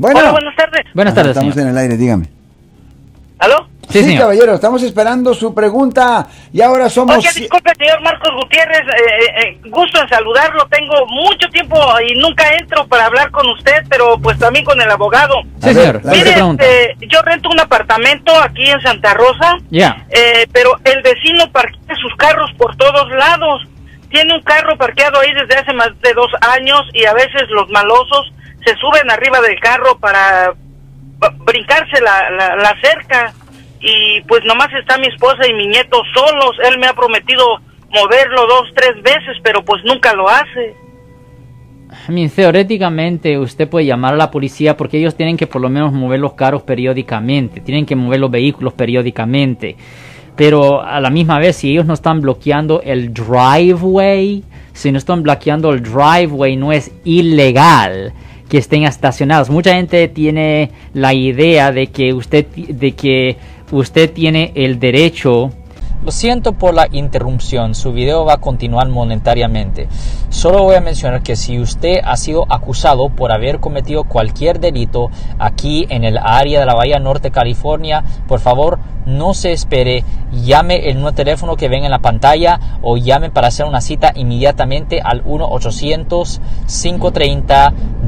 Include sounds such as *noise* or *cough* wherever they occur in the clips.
Bueno, Hola, buenas tardes. Buenas tardes, Estamos señor. en el aire, dígame. ¿Aló? Sí, señor. caballero, estamos esperando su pregunta y ahora somos... Oye, disculpe, señor Marcos Gutiérrez, eh, eh, eh, gusto en saludarlo. Tengo mucho tiempo y nunca entro para hablar con usted, pero pues también con el abogado. Sí, señor. la- ¿Cuál es Mire, este, yo rento un apartamento aquí en Santa Rosa, Ya. eh, pero el vecino parquea sus carros por todos lados. Tiene un carro parqueado ahí desde hace más de dos años y a veces los malosos se suben arriba del carro para brincarse la, la, la cerca y pues nomás está mi esposa y mi nieto solos. Él me ha prometido moverlo dos, tres veces, pero pues nunca lo hace. Teóricamente usted puede llamar a la policía porque ellos tienen que por lo menos mover los carros periódicamente, tienen que mover los vehículos periódicamente. Pero a la misma vez, si ellos no están bloqueando el driveway, si no están bloqueando el driveway, no es ilegal que estén estacionados. Mucha gente tiene la idea de que usted, de que usted tiene el derecho Lo siento por la interrupción, su video va a continuar monetariamente. Solo voy a mencionar que si usted ha sido acusado por haber cometido cualquier delito aquí en el área de la Bahía Norte, California, por favor no se espere, llame el nuevo teléfono que ven en la pantalla o llame para hacer una cita inmediatamente al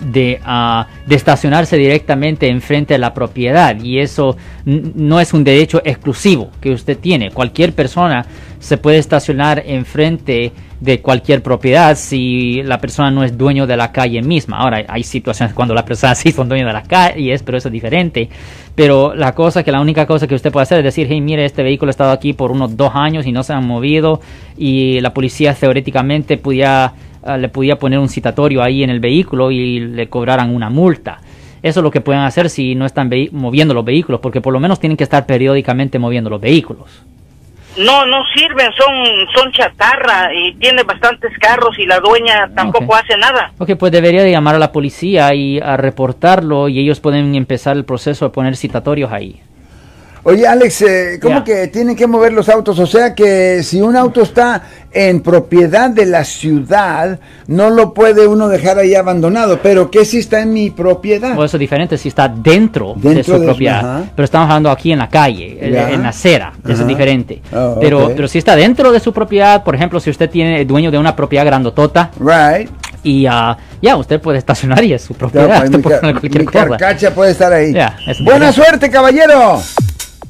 de, ah, de estacionarse directamente enfrente de la propiedad y eso no es un derecho exclusivo que usted tiene. Cualquier persona se puede estacionar enfrente de cualquier propiedad si la persona no es dueño de la calle misma. Ahora, hay situaciones cuando la persona *laughs* sí son dueños de las calles, pero eso es diferente. Pero la cosa que la única cosa que usted puede hacer es decir, hey, mire, este vehículo ha estado aquí por unos dos años y no se han movido y la policía teóricamente podía, ah, le podía poner un citatorio ahí en el vehículo y le cobraran una multa. Eso es lo que pueden hacer si no están moviendo los vehículos, porque por lo menos tienen que estar periódicamente moviendo los vehículos. No, no sirven, son, son chatarra y tiene bastantes carros y la dueña tampoco hace nada. Ok, pues debería de llamar a la policía y a reportarlo y ellos pueden empezar el proceso de poner citatorios ahí. Oye, Alex, eh, ¿cómo que tienen que mover los autos? O sea que si un auto está en propiedad de la ciudad, no lo puede uno dejar ahí abandonado. Pero ¿qué si está en mi propiedad? O eso es diferente si está dentro, de su de- propiedad. ajá. Pero estamos hablando aquí en la calle, en la acera. Eso es diferente. Oh, pero, pero si está dentro de su propiedad, por ejemplo, si usted tiene dueño de una propiedad grandotota right. y ah, ya usted puede estacionar y es su propiedad. pues, *laughs* usted mi, puede ca- poner cualquier mi cosa. carcacha puede estar ahí. Buena suerte, caballero.